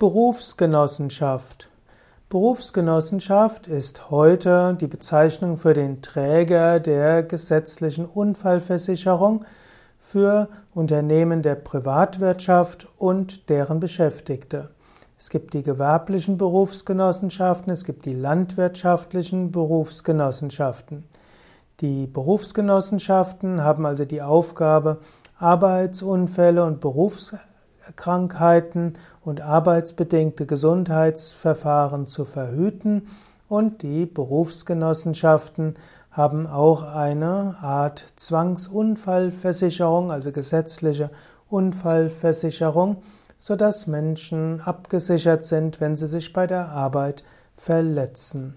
Berufsgenossenschaft. Berufsgenossenschaft ist heute die Bezeichnung für den Träger der gesetzlichen Unfallversicherung für Unternehmen der Privatwirtschaft und deren Beschäftigte. Es gibt die gewerblichen Berufsgenossenschaften, es gibt die landwirtschaftlichen Berufsgenossenschaften. Die Berufsgenossenschaften haben also die Aufgabe, Arbeitsunfälle und Berufs Krankheiten und arbeitsbedingte Gesundheitsverfahren zu verhüten und die Berufsgenossenschaften haben auch eine Art Zwangsunfallversicherung, also gesetzliche Unfallversicherung, sodass Menschen abgesichert sind, wenn sie sich bei der Arbeit verletzen.